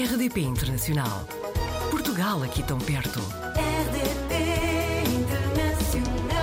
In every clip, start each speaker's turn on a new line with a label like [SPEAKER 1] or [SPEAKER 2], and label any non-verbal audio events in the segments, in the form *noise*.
[SPEAKER 1] RDP Internacional. Portugal aqui tão perto.
[SPEAKER 2] RDP Internacional.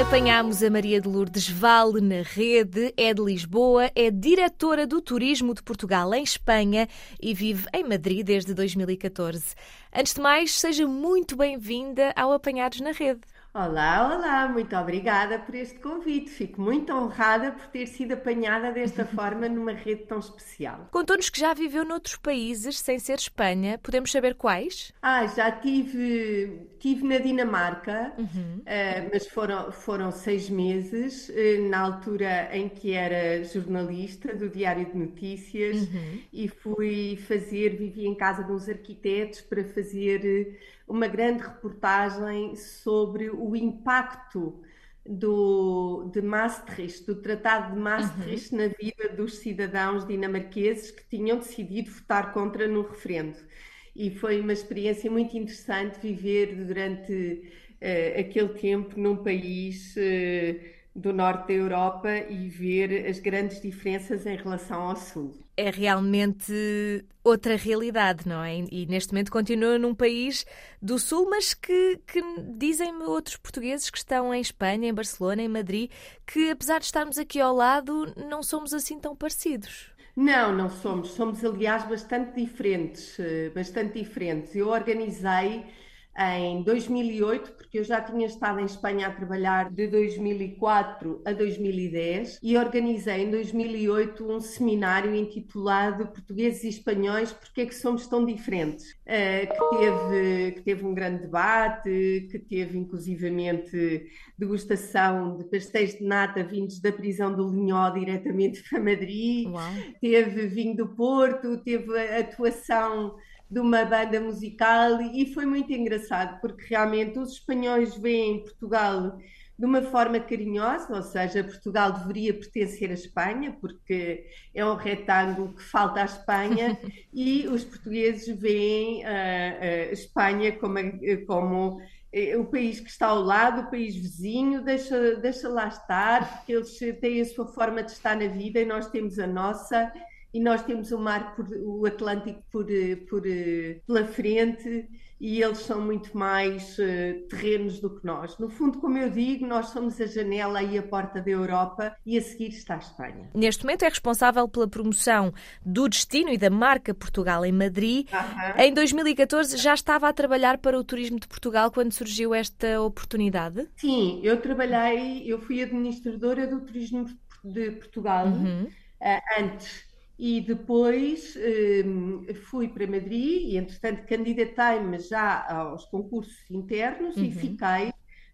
[SPEAKER 3] Apanhámos a Maria de Lourdes Vale na rede, é de Lisboa, é diretora do Turismo de Portugal em Espanha e vive em Madrid desde 2014. Antes de mais, seja muito bem-vinda ao Apanhados na Rede.
[SPEAKER 4] Olá, olá, muito obrigada por este convite. Fico muito honrada por ter sido apanhada desta *laughs* forma numa rede tão especial.
[SPEAKER 3] Contou-nos que já viveu noutros países sem ser Espanha. Podemos saber quais?
[SPEAKER 4] Ah, já tive, tive na Dinamarca,
[SPEAKER 3] Uhum.
[SPEAKER 4] eh, mas foram, foram seis meses, eh, na altura em que era jornalista do Diário de Notícias
[SPEAKER 3] Uhum.
[SPEAKER 4] e fui fazer, vivi em casa de uns arquitetos para fazer eh, uma grande reportagem sobre o impacto do, de Maastricht, do Tratado de Maastricht na vida dos cidadãos dinamarqueses que tinham decidido votar contra no referendo. E foi uma experiência muito interessante viver durante eh, aquele tempo num país eh, do norte da Europa e ver as grandes diferenças em relação ao sul.
[SPEAKER 3] É realmente outra realidade, não é? E neste momento continua num país do Sul, mas que, que dizem-me outros portugueses que estão em Espanha, em Barcelona, em Madrid, que apesar de estarmos aqui ao lado, não somos assim tão parecidos.
[SPEAKER 4] Não, não somos. Somos, aliás, bastante diferentes, eh, bastante diferentes. Eu organizei em 2008, porque eu já tinha estado em Espanha a trabalhar de 2004 a 2010, e organizei em 2008 um seminário intitulado Portugueses e Espanhóis, porque é que somos tão diferentes? Eh, que teve, que teve um grande debate, que teve inclusivamente degustação de pastéis de nata vindos da prisão do Linhó diretamente para Madrid
[SPEAKER 3] Uau!
[SPEAKER 4] teve vinho do Porto, teve atuação de uma banda musical e foi muito engraçado porque realmente os espanhóis veem Portugal de uma forma carinhosa, ou seja, Portugal deveria pertencer à Espanha porque é um retângulo que falta à Espanha *laughs* e os portugueses veem a, a Espanha como, como eh, o país que está ao lado, o país vizinho, deixa, deixa lá estar, porque eles têm a sua forma de estar na vida e nós temos a nossa, e nós temos o mar, por, o Atlântico por, eh, por, eh, pela frente, e eles são muito mais eh, terrenos do que nós. No fundo, como eu digo, nós somos a janela e a porta da Europa, e a seguir está a Espanha.
[SPEAKER 3] Neste momento é responsável pela promoção do destino e da marca Portugal em Madrid. Em 2014 já estava a trabalhar para o Turismo de Portugal quando surgiu esta oportunidade?
[SPEAKER 4] Sim, eu trabalhei, eu fui administradora do Turismo de Portugal.
[SPEAKER 3] Uhum.
[SPEAKER 4] ah, antes. E depois hum, fui para Madrid e, entretanto, candidatei-me já aos concursos internos e fiquei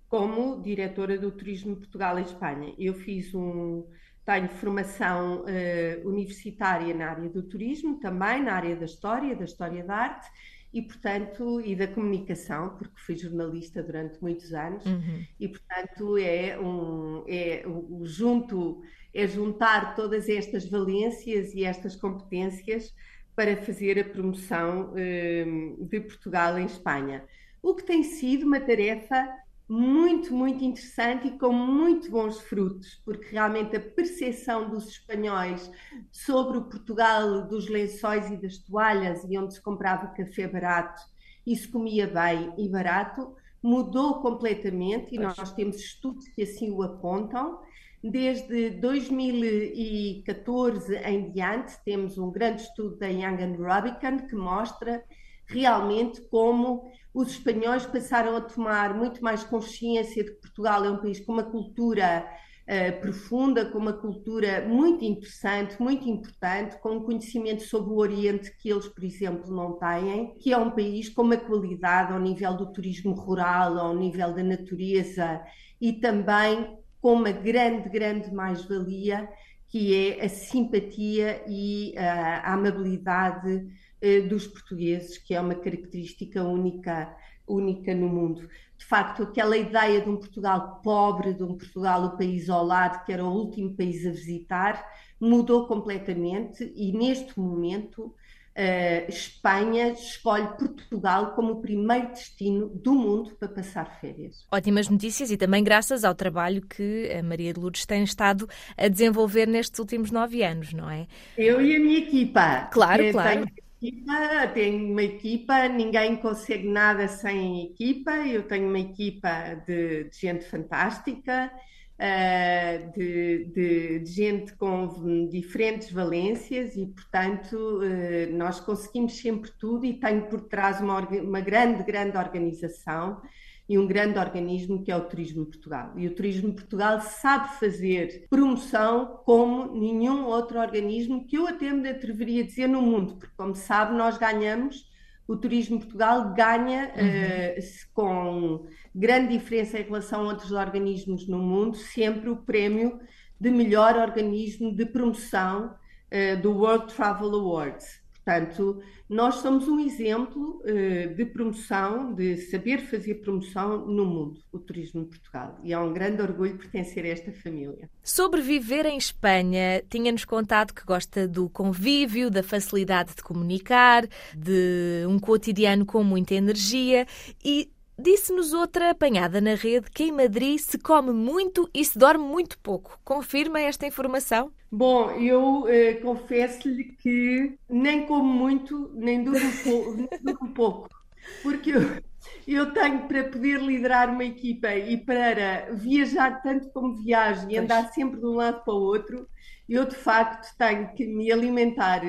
[SPEAKER 4] como diretora do Turismo de Portugal em Espanha. Eu fiz um, tenho formação eh, universitária na área do turismo, também na área da história, da história da arte e, portanto, e da comunicação, porque fui jornalista durante muitos anos
[SPEAKER 3] Uhum.
[SPEAKER 4] e portanto é um é o junto é juntar todas estas valências e estas competências para fazer a promoção hum, de Portugal em Espanha. O que tem sido uma tarefa muito, muito interessante e com muito bons frutos, porque realmente a percepção dos espanhóis sobre o Portugal dos lençóis e das toalhas e onde se comprava café barato e se comia bem e barato, mudou completamente e nós temos estudos que assim o apontam. Desde 2014 em diante, temos um grande estudo da Young Rubicon que mostra realmente como os espanhóis passaram a tomar muito mais consciência de que Portugal é um país com uma cultura eh, profunda, com uma cultura muito interessante, muito importante, com um conhecimento sobre o Oriente que eles, por exemplo, não têm, que é um país com uma qualidade ao nível do turismo rural, ao nível da natureza e também com uma grande, grande mais-valia, que é a simpatia e ah, a amabilidade eh, dos portugueses, que é uma característica única, única no mundo. De facto, aquela ideia de um Portugal pobre, de um Portugal o país ao lado, que era o último país a visitar, mudou completamente e neste momento Uh, Espanha escolhe Portugal como o primeiro destino do mundo para passar férias.
[SPEAKER 3] Ótimas notícias e também graças ao trabalho que a Maria de Lourdes tem estado a desenvolver nestes últimos nove anos, não é?
[SPEAKER 4] Eu e a minha equipa.
[SPEAKER 3] Claro, claro.
[SPEAKER 4] Tenho equipa, tenho uma equipa, ninguém consegue nada sem equipa. Eu tenho uma equipa de, de gente fantástica. Uh, de, de, de, gente com diferentes valências e, portanto, uh, nós conseguimos sempre tudo e tenho por trás uma, uma grande, grande organização e um grande organismo que é o Turismo Portugal. E o Turismo Portugal sabe fazer promoção como nenhum outro organismo que eu até me atreveria a dizer no mundo, porque, como sabe, nós ganhamos o Turismo Portugal ganha uhum. uh, com grande diferença em relação a outros organismos no mundo, sempre o prémio de melhor organismo de promoção uh, do World Travel Awards. Portanto, nós somos um exemplo uh, de promoção, de saber fazer promoção no mundo, o turismo de Portugal. E é um grande orgulho pertencer a esta família.
[SPEAKER 3] Sobre viver em Espanha, tinha-nos contado que gosta do convívio, da facilidade de comunicar, de um cotidiano com muita energia e Disse-nos outra apanhada na rede que em Madrid se come muito e se dorme muito pouco. Confirma esta informação?
[SPEAKER 4] Bom, eu eh, confesso-lhe que nem como muito, nem durmo, *laughs* nem durmo pouco. Porque eu, eu tenho para poder liderar uma equipa e para viajar tanto como viajo e andar sempre de um lado para o outro, eu de facto tenho que me alimentar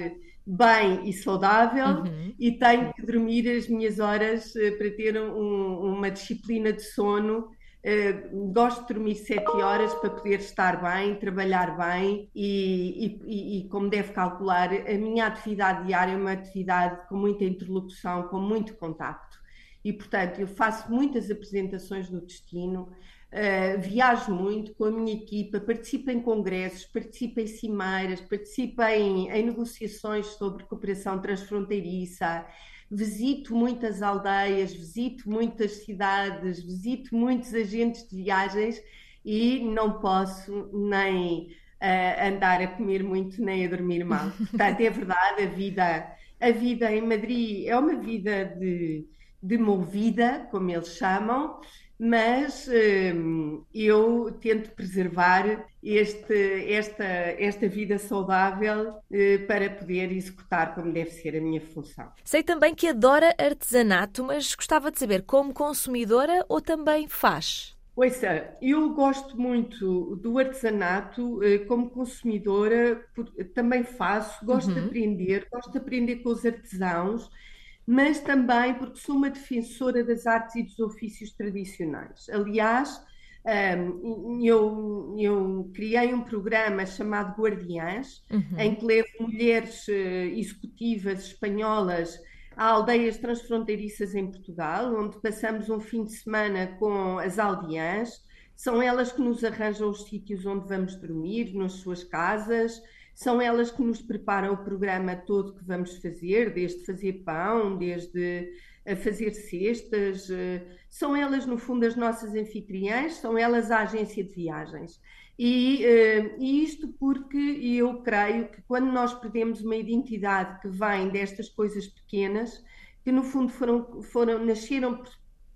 [SPEAKER 4] bem e saudável uhum. e tenho que dormir as minhas horas uh, para ter um, uma disciplina de sono. Uh, gosto de dormir sete horas para poder estar bem, trabalhar bem e, e, e, como deve calcular, a minha atividade diária é uma atividade com muita interlocução, com muito contacto. E, portanto, eu faço muitas apresentações no destino, Uh, viajo muito com a minha equipa, participo em congressos, participo em cimeiras, participo em, em negociações sobre cooperação transfronteiriça, visito muitas aldeias, visito muitas cidades, visito muitos agentes de viagens e não posso nem uh, andar a comer muito nem a dormir mal. *laughs* Portanto, é verdade, a vida, a vida em Madrid é uma vida de, de movida, como eles chamam, mas hum, eu tento preservar este, esta, esta vida saudável eh, para poder executar como deve ser a minha função.
[SPEAKER 3] Sei também que adora artesanato, mas gostava de saber como consumidora ou também faz?
[SPEAKER 4] Ouça, eu gosto muito do artesanato eh, como consumidora, também faço, gosto uhum. de aprender, gosto de aprender com os artesãos mas também porque sou uma defensora das artes e dos ofícios tradicionais. Aliás, eu, eu criei um programa chamado Guardiãs, uhum. em que levo mulheres eh, executivas espanholas a aldeias transfronteiriças em Portugal, onde passamos um fim de semana com as aldeãs. São elas que nos arranjam os sítios onde vamos dormir, nas suas casas, são elas que nos preparam o programa todo que vamos fazer, desde fazer pão, desde a fazer cestas. Eh, são elas, no fundo, as nossas anfitriãs, são elas a agência de viagens. E, uh, e, isto porque eu creio que quando nós perdemos uma identidade que vem destas coisas pequenas, que no fundo foram, foram nasceram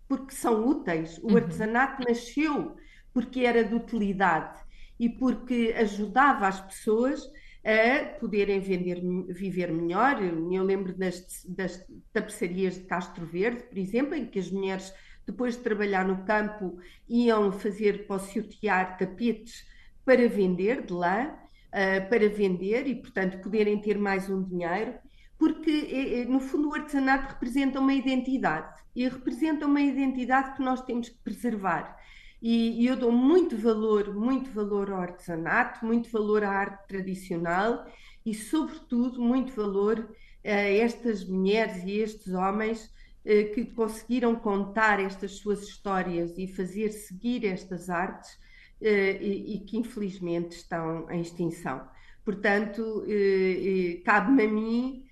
[SPEAKER 4] porque são úteis, o uhum. artesanato nasceu porque era de utilidade e porque ajudava as pessoas a poderem vender, viver melhor. Eu lembro das, das tapeçarias de Castro Verde, por exemplo, em que as mulheres, depois de trabalhar no campo, iam fazer possiotear tapetes para vender de lá, uh, para vender e, portanto, poderem ter mais um dinheiro, porque, eh, eh, no fundo, o artesanato representa uma identidade e representa uma identidade que nós temos que preservar. E, e eu dou muito valor, muito valor ao artesanato, muito valor à arte tradicional e, sobretudo, muito valor a estas mulheres e estes homens eh, que conseguiram contar estas suas histórias e fazer seguir estas artes eh, e, e, que infelizmente estão em extinção. Portanto, eh, cabe-me a mim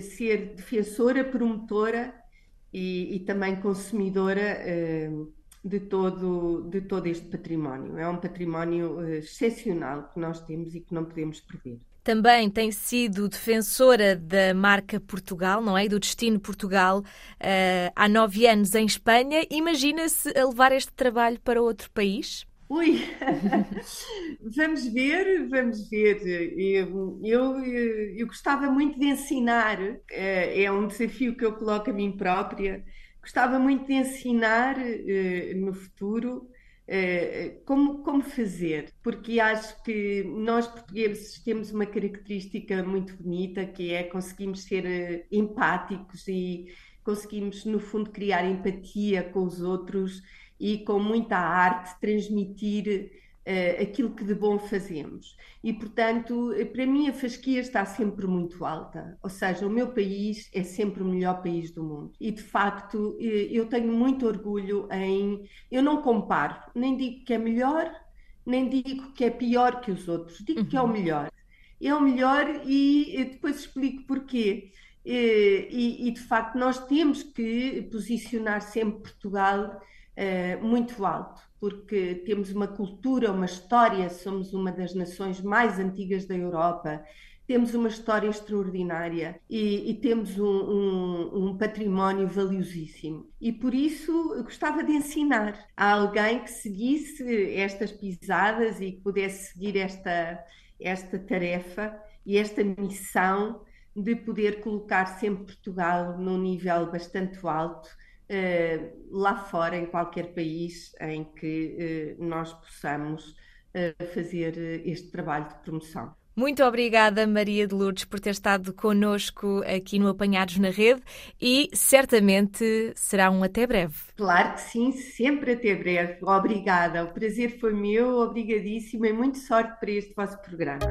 [SPEAKER 4] ser defensora, promotora e, e também consumidora de todo, de todo este património. É um património uh, excepcional que nós temos e que não podemos perder.
[SPEAKER 3] Também tem sido defensora da marca Portugal, não é? Do destino Portugal uh, há nove anos em Espanha. Imagina-se a levar este trabalho para outro país?
[SPEAKER 4] Ui, *laughs* vamos ver, vamos ver. Eu, eu, eu, gostava muito de ensinar, eh, é um desafio que eu coloco a mim própria. Gostava muito de ensinar eh, no futuro eh, como, como fazer, porque acho que nós portugueses temos uma característica muito bonita que é conseguimos ser eh, empáticos e conseguimos, no fundo, criar empatia com os outros e com muita arte transmitir uh, aquilo que de bom fazemos. E, portanto, para mim a fasquia está sempre muito alta, ou seja, o meu país é sempre o melhor país do mundo. E, de facto, eh, eu tenho muito orgulho em. Eu não comparo, nem digo que é melhor, nem digo que é pior que os outros, digo uhum. que é o uhum. melhor. É o melhor e depois explico porquê. E, e, e, de facto nós temos que posicionar sempre Portugal uh, muito alto porque temos uma cultura, uma história, somos uma das nações mais antigas da Europa, temos uma história extraordinária e, e temos um, um, um, património valiosíssimo. E por isso gostava de ensinar a alguém que seguisse estas pisadas e que pudesse seguir esta, esta tarefa e esta missão de poder colocar sempre Portugal num nível bastante alto eh, lá fora, em qualquer país em que uh, nós possamos uh, fazer este trabalho de promoção.
[SPEAKER 3] Muito obrigada, Maria de Lourdes, por ter estado connosco aqui no Apanhados na Rede e certamente será um até breve.
[SPEAKER 4] Claro que sim, sempre até breve. Obrigada. O prazer foi meu, obrigadíssima e muito sorte para este vosso programa.